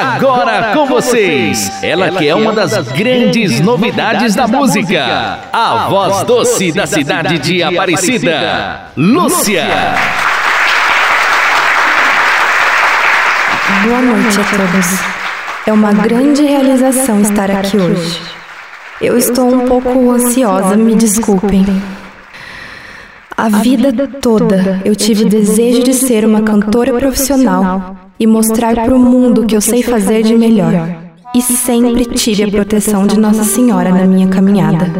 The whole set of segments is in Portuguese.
Agora com vocês, ela que é uma das grandes novidades da música, a voz doce da cidade de Aparecida, Lúcia. Boa noite a todos. É uma grande realização estar aqui hoje. Eu estou um pouco ansiosa, me desculpem. A vida toda eu tive desejo de ser uma cantora profissional e mostrar para o mundo que eu sei fazer de melhor. E sempre tive a proteção de Nossa Senhora na minha caminhada.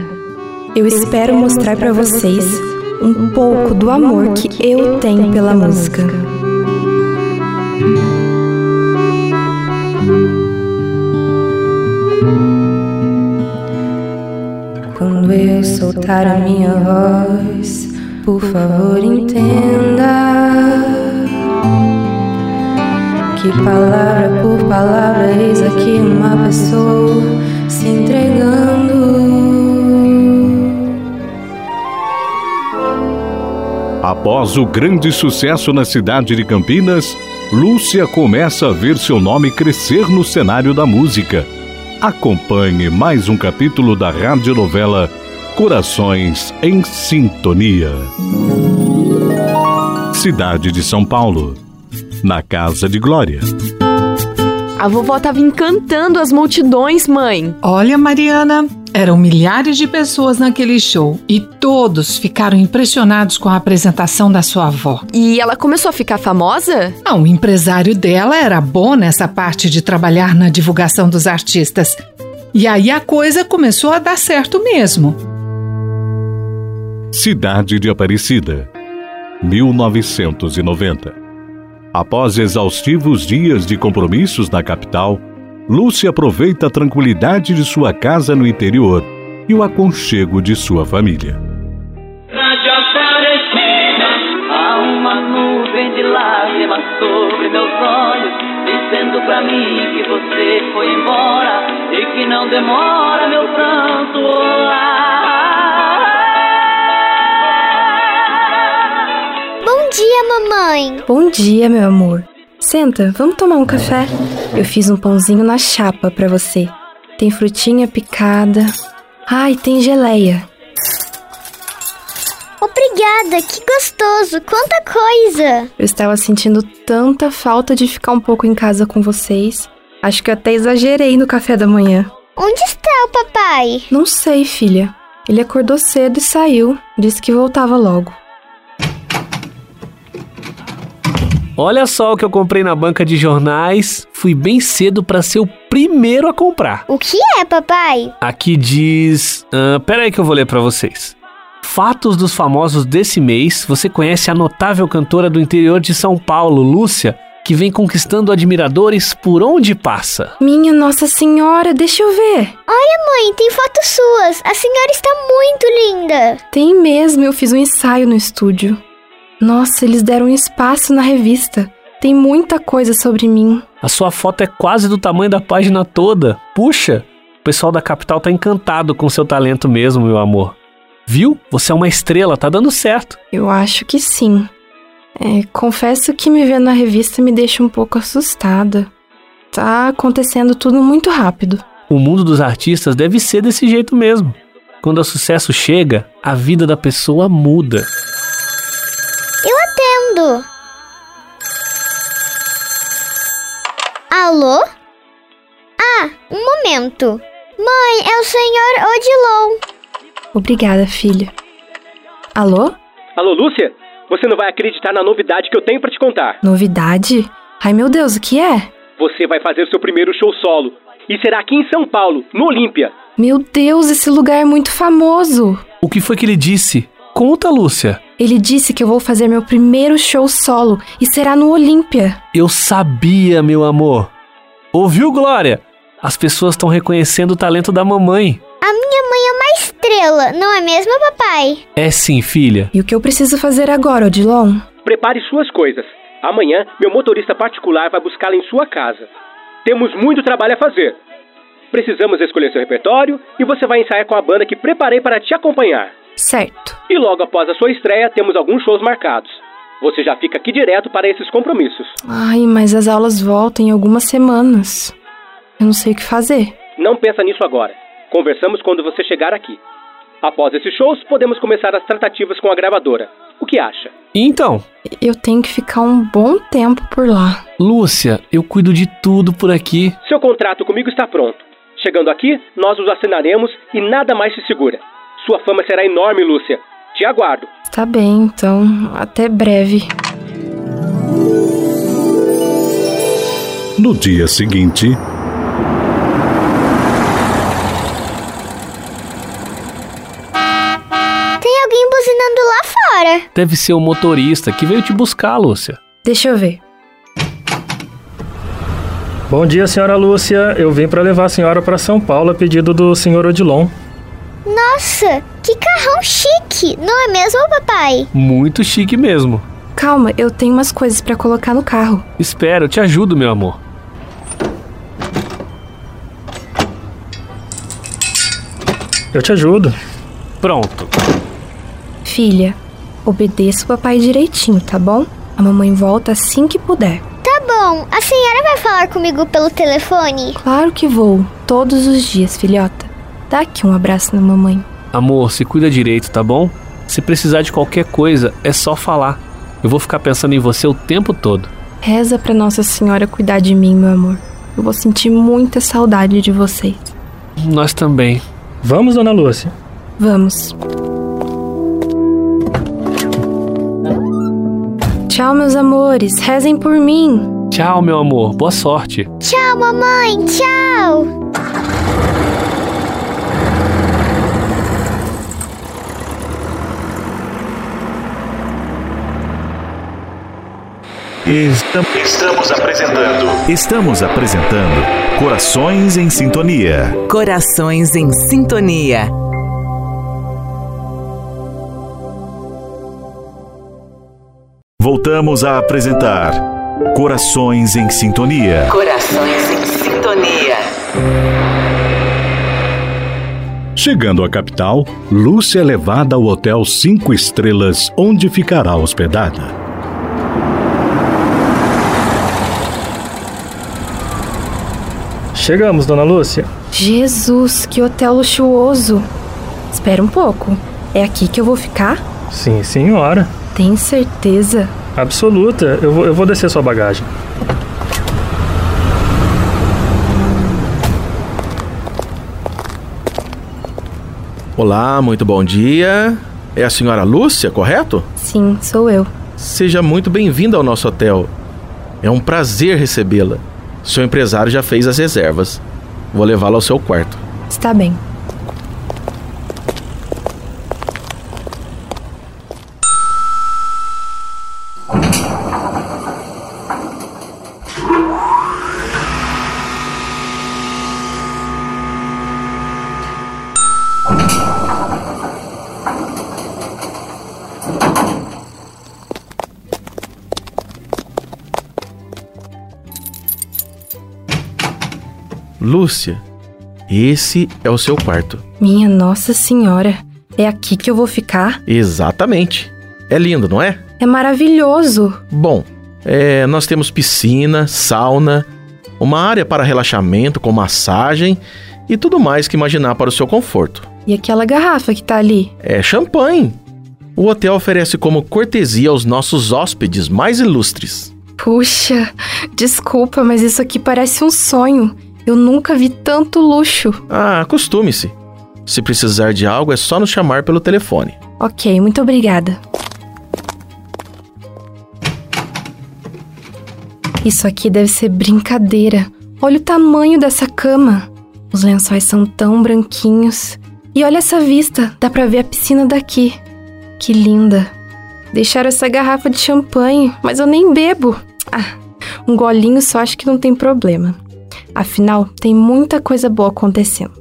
Eu espero mostrar para vocês um pouco do amor que eu tenho pela música. Quando eu soltar a minha voz, por favor entenda que palavra por palavra eis aqui uma pessoa se entregando. Após o grande sucesso na cidade de Campinas, Lúcia começa a ver seu nome crescer no cenário da música. Acompanhe mais um capítulo da radionovela Corações em Sintonia. Cidade de São Paulo. Na Casa de Glória. A vovó estava encantando as multidões, mãe. Olha, Mariana, eram milhares de pessoas naquele show e todos ficaram impressionados com a apresentação da sua avó. E ela começou a ficar famosa? Não, o empresário dela era bom nessa parte de trabalhar na divulgação dos artistas. E aí a coisa começou a dar certo mesmo. Cidade de Aparecida, 1990. Após exaustivos dias de compromissos na capital, Lúcia aproveita a tranquilidade de sua casa no interior e o aconchego de sua família. Rádio Aparecida, há uma nuvem de lágrimas sobre meus olhos, dizendo pra mim que você foi embora e que não demora meu pranto. Mamãe. Bom dia, meu amor. Senta, vamos tomar um café? Eu fiz um pãozinho na chapa para você. Tem frutinha picada. Ai, tem geleia. Obrigada, que gostoso, quanta coisa! Eu estava sentindo tanta falta de ficar um pouco em casa com vocês. Acho que eu até exagerei no café da manhã. Onde está o papai? Não sei, filha. Ele acordou cedo e saiu. Disse que voltava logo. Olha só o que eu comprei na banca de jornais. Fui bem cedo para ser o primeiro a comprar. O que é, papai? Aqui diz. Uh, pera aí que eu vou ler para vocês. Fatos dos famosos desse mês. Você conhece a notável cantora do interior de São Paulo, Lúcia, que vem conquistando admiradores por onde passa. Minha Nossa Senhora, deixa eu ver. Olha, mãe, tem fotos suas. A senhora está muito linda. Tem mesmo, eu fiz um ensaio no estúdio. Nossa, eles deram espaço na revista. Tem muita coisa sobre mim. A sua foto é quase do tamanho da página toda. Puxa, o pessoal da capital tá encantado com seu talento mesmo, meu amor. Viu? Você é uma estrela, tá dando certo. Eu acho que sim. É, confesso que me ver na revista me deixa um pouco assustada. Tá acontecendo tudo muito rápido. O mundo dos artistas deve ser desse jeito mesmo. Quando o sucesso chega, a vida da pessoa muda. Alô? Ah, um momento. Mãe, é o senhor Odilon. Obrigada, filha. Alô? Alô, Lúcia? Você não vai acreditar na novidade que eu tenho para te contar. Novidade? Ai, meu Deus, o que é? Você vai fazer seu primeiro show solo. E será aqui em São Paulo, no Olímpia. Meu Deus, esse lugar é muito famoso. O que foi que ele disse? Conta, Lúcia. Ele disse que eu vou fazer meu primeiro show solo e será no Olímpia. Eu sabia, meu amor. Ouviu, Glória? As pessoas estão reconhecendo o talento da mamãe. A minha mãe é uma estrela, não é mesmo, papai? É sim, filha. E o que eu preciso fazer agora, Odilon? Prepare suas coisas. Amanhã, meu motorista particular vai buscá-la em sua casa. Temos muito trabalho a fazer. Precisamos escolher seu repertório e você vai ensaiar com a banda que preparei para te acompanhar. Certo. E logo após a sua estreia, temos alguns shows marcados. Você já fica aqui direto para esses compromissos. Ai, mas as aulas voltam em algumas semanas. Eu não sei o que fazer. Não pensa nisso agora. Conversamos quando você chegar aqui. Após esses shows, podemos começar as tratativas com a gravadora. O que acha? Então, Eu tenho que ficar um bom tempo por lá. Lúcia, eu cuido de tudo por aqui. Seu contrato comigo está pronto. Chegando aqui, nós os assinaremos e nada mais se segura. Sua fama será enorme, Lúcia. Te aguardo. Tá bem, então, até breve. No dia seguinte, Tem alguém buzinando lá fora. Deve ser o motorista que veio te buscar, Lúcia. Deixa eu ver. Bom dia, senhora Lúcia. Eu vim para levar a senhora para São Paulo a pedido do senhor Odilon. Nossa, que carrão chique, não é mesmo, papai? Muito chique mesmo. Calma, eu tenho umas coisas pra colocar no carro. Espera, eu te ajudo, meu amor. Eu te ajudo. Pronto. Filha, obedeça o papai direitinho, tá bom? A mamãe volta assim que puder. Tá bom, a senhora vai falar comigo pelo telefone? Claro que vou, todos os dias, filhota. Dá aqui um abraço na mamãe. Amor, se cuida direito, tá bom? Se precisar de qualquer coisa, é só falar. Eu vou ficar pensando em você o tempo todo. Reza pra Nossa Senhora cuidar de mim, meu amor. Eu vou sentir muita saudade de vocês. Nós também. Vamos, dona Lúcia. Vamos. Tchau, meus amores. Rezem por mim. Tchau, meu amor. Boa sorte. Tchau, mamãe, tchau. Estamos apresentando. Estamos apresentando Corações em Sintonia. Corações em Sintonia. Voltamos a apresentar Corações em Sintonia. Corações em Sintonia. chegando à capital, Lúcia é levada ao Hotel Cinco Estrelas, onde ficará hospedada. Chegamos, dona Lúcia. Jesus, que hotel luxuoso. Espera um pouco. É aqui que eu vou ficar? Sim, senhora. Tem certeza? Absoluta. Eu vou, eu vou descer sua bagagem. Olá, muito bom dia. É a senhora Lúcia, correto? Sim, sou eu. Seja muito bem-vinda ao nosso hotel. É um prazer recebê-la. Seu empresário já fez as reservas. Vou levá-la ao seu quarto. Está bem. Lúcia, esse é o seu quarto. Minha Nossa Senhora, é aqui que eu vou ficar? Exatamente. É lindo, não é? É maravilhoso. Bom, é, nós temos piscina, sauna, uma área para relaxamento com massagem e tudo mais que imaginar para o seu conforto. E aquela garrafa que tá ali? É champanhe. O hotel oferece como cortesia aos nossos hóspedes mais ilustres. Puxa, desculpa, mas isso aqui parece um sonho. Eu nunca vi tanto luxo. Ah, acostume-se. Se precisar de algo, é só nos chamar pelo telefone. Ok, muito obrigada. Isso aqui deve ser brincadeira. Olha o tamanho dessa cama. Os lençóis são tão branquinhos. E olha essa vista, dá pra ver a piscina daqui. Que linda. Deixaram essa garrafa de champanhe, mas eu nem bebo. Ah, um golinho só acho que não tem problema. Afinal, tem muita coisa boa acontecendo.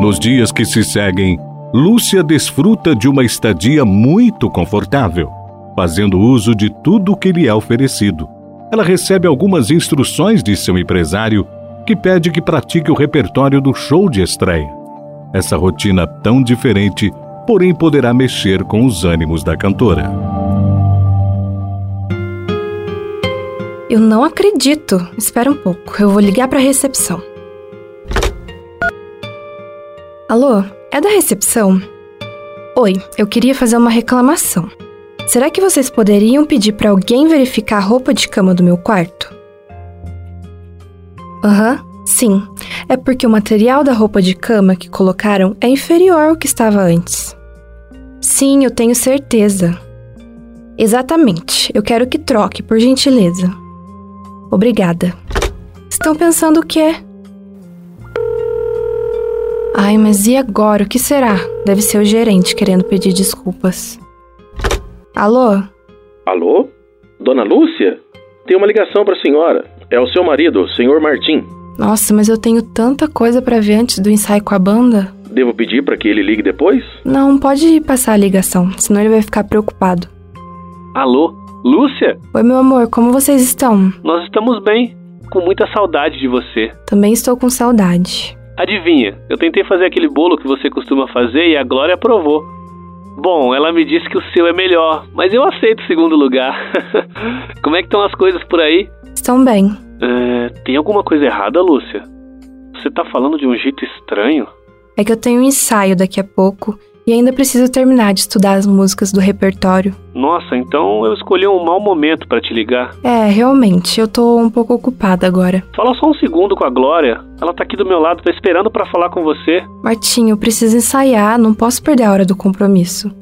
Nos dias que se seguem, Lúcia desfruta de uma estadia muito confortável, fazendo uso de tudo o que lhe é oferecido. Ela recebe algumas instruções de seu empresário, que pede que pratique o repertório do show de estreia. Essa rotina tão diferente, porém poderá mexer com os ânimos da cantora. Eu não acredito. Espera um pouco, eu vou ligar para a recepção. Alô, é da recepção? Oi, eu queria fazer uma reclamação. Será que vocês poderiam pedir para alguém verificar a roupa de cama do meu quarto? Aham, uhum, sim. É porque o material da roupa de cama que colocaram é inferior ao que estava antes. Sim, eu tenho certeza. Exatamente. Eu quero que troque, por gentileza. Obrigada. Estão pensando o quê? Ai, mas e agora? O que será? Deve ser o gerente querendo pedir desculpas. Alô? Alô? Dona Lúcia? Tem uma ligação para a senhora. É o seu marido, o senhor Martim. Nossa, mas eu tenho tanta coisa para ver antes do ensaio com a banda. Devo pedir para que ele ligue depois? Não, pode passar a ligação, senão ele vai ficar preocupado. Alô? Lúcia? Oi, meu amor, como vocês estão? Nós estamos bem. Com muita saudade de você. Também estou com saudade. Adivinha, eu tentei fazer aquele bolo que você costuma fazer e a Glória aprovou. Bom, ela me disse que o seu é melhor, mas eu aceito o segundo lugar. Como é que estão as coisas por aí? Estão bem. É, tem alguma coisa errada, Lúcia? Você tá falando de um jeito estranho? É que eu tenho um ensaio daqui a pouco e ainda preciso terminar de estudar as músicas do repertório. Nossa, então eu escolhi um mau momento para te ligar. É, realmente, eu tô um pouco ocupada agora. Fala só um segundo com a Glória. Ela tá aqui do meu lado, tá esperando para falar com você. Martinho, eu preciso ensaiar, não posso perder a hora do compromisso.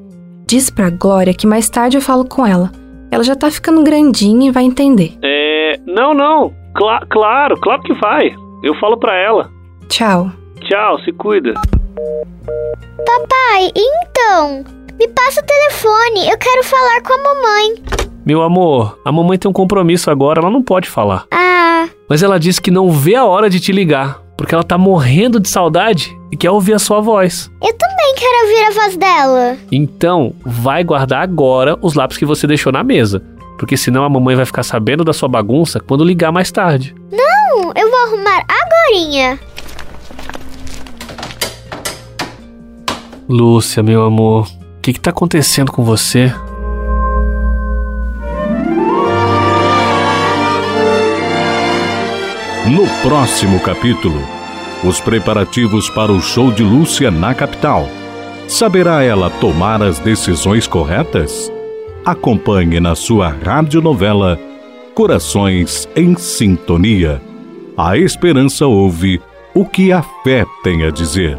Diz pra Glória que mais tarde eu falo com ela. Ela já tá ficando grandinha e vai entender. É. Não, não. Cla claro, claro que vai. Eu falo pra ela. Tchau. Tchau, se cuida. Papai, então, me passa o telefone, eu quero falar com a mamãe. Meu amor, a mamãe tem um compromisso agora, ela não pode falar. Ah. Mas ela disse que não vê a hora de te ligar, porque ela tá morrendo de saudade e quer ouvir a sua voz. Eu também quero ouvir a voz dela. Então, vai guardar agora os lápis que você deixou na mesa. Porque senão a mamãe vai ficar sabendo da sua bagunça quando ligar mais tarde. Não, eu vou arrumar agorinha. Lúcia, meu amor, o que, que tá acontecendo com você? No próximo capítulo, os preparativos para o show de Lúcia na capital. Saberá ela tomar as decisões corretas? Acompanhe na sua radionovela Corações em Sintonia. A esperança ouve o que a fé tem a dizer.